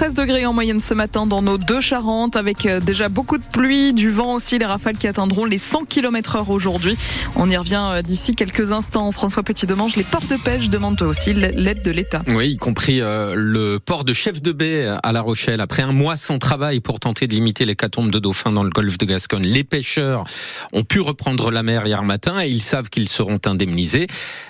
13 degrés en moyenne ce matin dans nos deux Charentes avec euh, déjà beaucoup de pluie, du vent aussi, les rafales qui atteindront les 100 km heure aujourd'hui. On y revient euh, d'ici quelques instants. François Petit-Demange, les ports de pêche demandent aussi l'aide de l'État. Oui, y compris euh, le port de Chef de Baie à La Rochelle. Après un mois sans travail pour tenter de limiter les catombes de dauphins dans le golfe de Gascogne, les pêcheurs ont pu reprendre la mer hier matin et ils savent qu'ils seront indemnisés,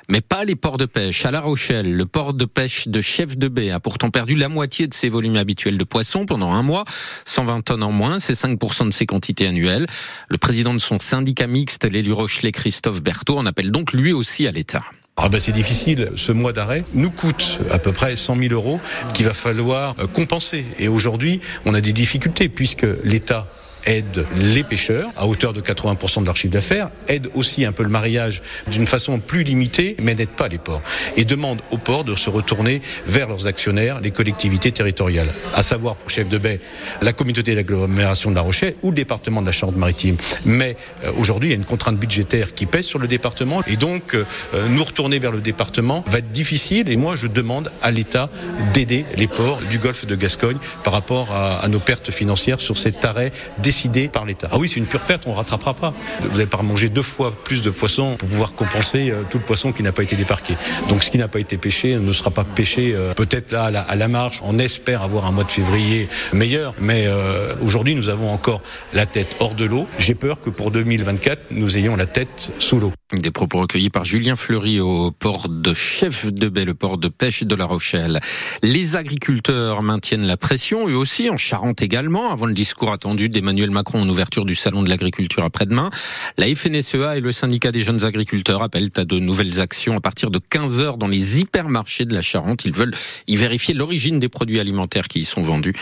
mais pas les ports de pêche. À La Rochelle, le port de pêche de Chef de Baie a pourtant perdu la moitié de ses volumes habituels de poissons pendant un mois, 120 tonnes en moins, c'est 5% de ses quantités annuelles. Le président de son syndicat mixte, l'élu Rochelet Christophe Berthaud, en appelle donc lui aussi à l'État. Ah ben c'est difficile. Ce mois d'arrêt nous coûte à peu près 100 000 euros qu'il va falloir euh, compenser. Et aujourd'hui, on a des difficultés puisque l'État aide les pêcheurs à hauteur de 80% de leur chiffre d'affaires, aide aussi un peu le mariage d'une façon plus limitée, mais n'aide pas les ports. Et demande aux ports de se retourner vers leurs actionnaires, les collectivités territoriales, à savoir pour chef de baie la communauté d'agglomération de La Rochelle ou le département de la Charente-Maritime. Mais euh, aujourd'hui, il y a une contrainte budgétaire qui pèse sur le département et donc euh, nous retourner vers le département va être difficile et moi je demande à l'État d'aider les ports du golfe de Gascogne par rapport à nos pertes financières sur cet arrêt décidé par l'État. Ah oui, c'est une pure perte, on ne rattrapera pas. Vous n'allez pas manger deux fois plus de poissons pour pouvoir compenser euh, tout le poisson qui n'a pas été débarqué. Donc ce qui n'a pas été pêché ne sera pas pêché euh, peut-être là à la, marge. On espère avoir un mois de février meilleur, mais euh, aujourd'hui nous avons encore la tête hors de l'eau. J'ai peur que pour 2024 nous ayons la tête sous l'eau. Des propos recueillis par Julien Fleury au port de Chef de Baie, le port de pêche de La Rochelle. Les agriculteurs maintiennent la pression, eux aussi, en Charente également, avant le discours attendu d'Emmanuel Macron en ouverture du salon de l'agriculture après-demain. La FNSEA et le syndicat des jeunes agriculteurs appellent à de nouvelles actions à partir de 15 heures dans les hypermarchés de la Charente. Ils veulent y vérifier l'origine des produits alimentaires qui y sont vendus.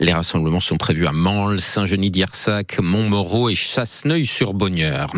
Les rassemblements sont prévus à Mansle, Saint-Genis-d'Irsac, Montmoreau et Chasseneuil-sur-Bonnieure.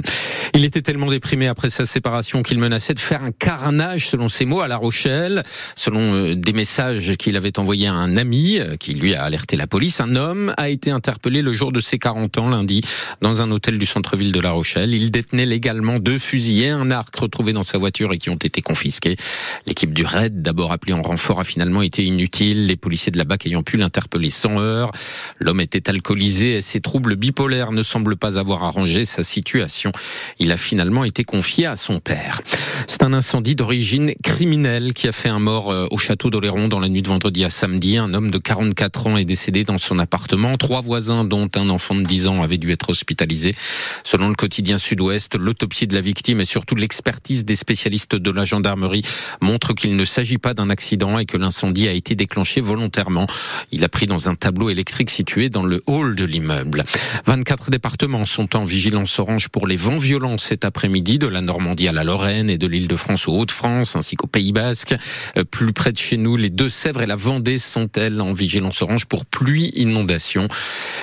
Il était tellement déprimé après sa séparation qu'il menaçait de faire un carnage, selon ses mots, à La Rochelle. Selon euh, des messages qu'il avait envoyés à un ami, euh, qui lui a alerté la police, un homme a été interpellé le jour de ses 40 ans lundi dans un hôtel du centre-ville de La Rochelle. Il détenait légalement deux fusils et un arc retrouvés dans sa voiture et qui ont été confisqués. L'équipe du RAID, d'abord appelée en renfort, a finalement été inutile. Les policiers de la BAC ayant pu l'interpeller sans heure. L'homme était alcoolisé et ses troubles bipolaires ne semblent pas avoir arrangé sa situation. Il a finalement été confié à son père. C'est un incendie d'origine criminelle qui a fait un mort euh, au château d'Oléron dans la nuit de vendredi à samedi. Un homme de 44 ans est décédé dans son appartement. Trois voisins, dont un enfant de 10 ans avait dû être hospitalisé. Selon le quotidien Sud-Ouest, l'autopsie de la victime et surtout l'expertise des spécialistes de la gendarmerie montre qu'il ne s'agit pas d'un accident et que l'incendie a été déclenché volontairement. Il a pris dans un tableau électrique situé dans le hall de l'immeuble. 24 départements sont en vigilance orange pour les vents violents cet après-midi de la Normandie à la Lorraine et de l'Île-de-France aux Hauts-de-France ainsi qu'au Pays Basque. Euh, plus près de chez nous, les Deux-Sèvres et la Vendée sont-elles en vigilance orange pour pluie inondation.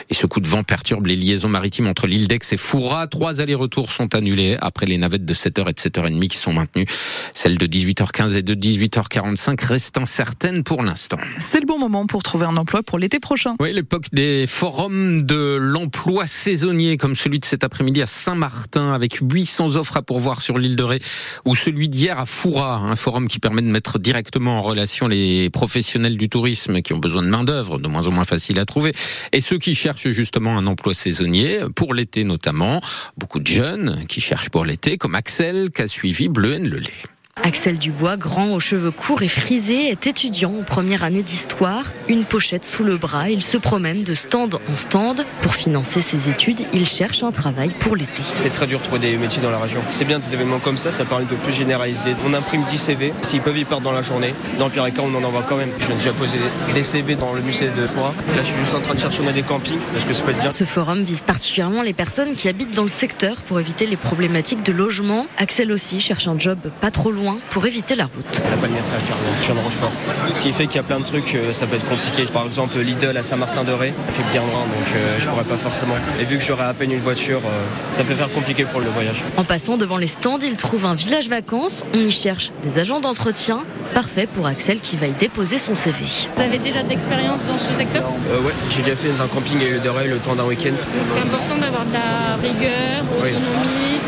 Et ce coup de vent perturbe les liaisons maritimes entre l'île d'Aix et Foura. Trois allers-retours sont annulés après les navettes de 7h et de 7h30 qui sont maintenues. Celles de 18h15 et de 18h45 restent incertaines pour l'instant. C'est le bon moment pour trouver un emploi pour l'été prochain. Oui, l'époque des forums de l'emploi saisonnier comme celui de cet après-midi à Saint-Martin avec 800 offres à pourvoir sur l'île de Ré ou celui d'hier à Foura, un forum qui permet de mettre directement en relation les professionnels du tourisme qui ont besoin de main-d'œuvre, de moins en moins facile à trouver, et ceux qui cherchent justement un emploi saisonnier, pour l'été notamment. Beaucoup de jeunes qui cherchent pour l'été, comme Axel, qui a suivi Bleu le lait. Axel Dubois, grand aux cheveux courts et frisés, est étudiant en première année d'histoire. Une pochette sous le bras, il se promène de stand en stand. Pour financer ses études, il cherche un travail pour l'été. C'est très dur de trouver des métiers dans la région. C'est bien des événements comme ça, ça permet de plus généraliser. On imprime 10 CV, s'ils peuvent y perdre dans la journée. Dans le pire cas, on en envoie quand même. Je viens déjà poser des CV dans le musée de Foix. Là, je suis juste en train de chercher des campings parce que ça peut être bien. Ce forum vise particulièrement les personnes qui habitent dans le secteur pour éviter les problématiques de logement. Axel aussi cherche un job pas trop loin pour éviter la route. La palmière, ça va faire loin. Je suis en Rochefort. Ce qui fait qu'il y a plein de trucs, euh, ça peut être compliqué. Par exemple, Lidl à Saint-Martin-de-Ré, ça fait bien loin, donc euh, je pourrais pas forcément. Et vu que j'aurais à peine une voiture, euh, ça peut faire compliqué pour le voyage. En passant devant les stands, il trouve un village vacances. On y cherche des agents d'entretien. Parfait pour Axel qui va y déposer son CV. Vous avez déjà de l'expérience dans ce secteur? Euh, Ouais, j'ai déjà fait un camping et de le temps d'un week-end. C'est important d'avoir de la rigueur, autonomie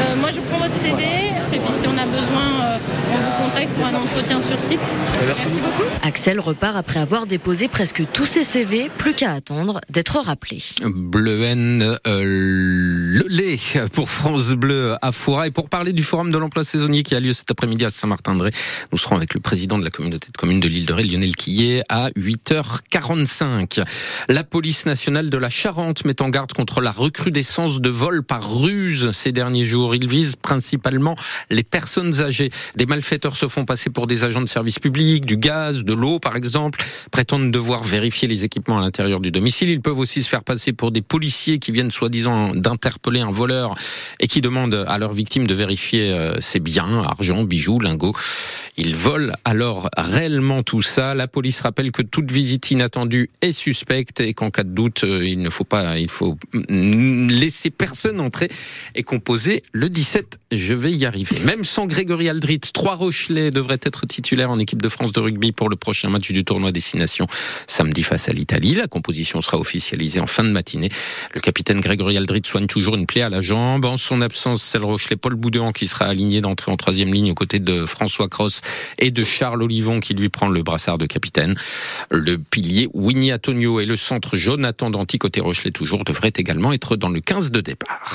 Euh, moi, je prends votre CV et puis si on a besoin, euh, on vous contacte pour un entretien sur site. Merci. Merci beaucoup. Axel repart après avoir déposé presque tous ses CV, plus qu'à attendre d'être rappelé. Bleuen euh, le lait pour France Bleu à Foura. Et pour parler du forum de l'emploi saisonnier qui a lieu cet après-midi à Saint-Martin-de-Ré, nous serons avec le président de la communauté de communes de l'île de Ré, Lionel Quillet, à 8h45. La police nationale de la Charente met en garde contre la recrudescence de vols par ruse ces derniers jours. Il vise principalement les personnes âgées. Des malfaiteurs se font passer pour des agents de service public, du gaz, de l'eau par exemple, prétendent devoir vérifier les équipements à l'intérieur du domicile. Ils peuvent aussi se faire passer pour des policiers qui viennent soi-disant d'interpeller un voleur et qui demandent à leur victime de vérifier euh, ses biens, argent, bijoux, lingots. Ils volent alors réellement tout ça. La police rappelle que toute visite inattendue est suspecte et qu'en cas de doute, euh, il ne faut pas, il faut mm, laisser personne entrer et composer le 17. Je vais y arriver. Même sans Grégory Aldrit, trois Rochelais devraient être titulaires en équipe de France de rugby pour le prochain match du tournoi Destination samedi face à l'Italie. La composition sera officialisée en fin de matinée. Le capitaine Grégory Aldrit soigne toujours une plaie à la jambe. En son absence, c'est le Rochelet Paul Boudéan qui sera aligné d'entrée en troisième ligne aux côtés de François Cross et de Charles Olivon qui lui prend le brassard de capitaine. Le pilier Winnie Antonio et le centre Jonathan Danty côté Rochelet toujours devraient également être dans le 15 de départ.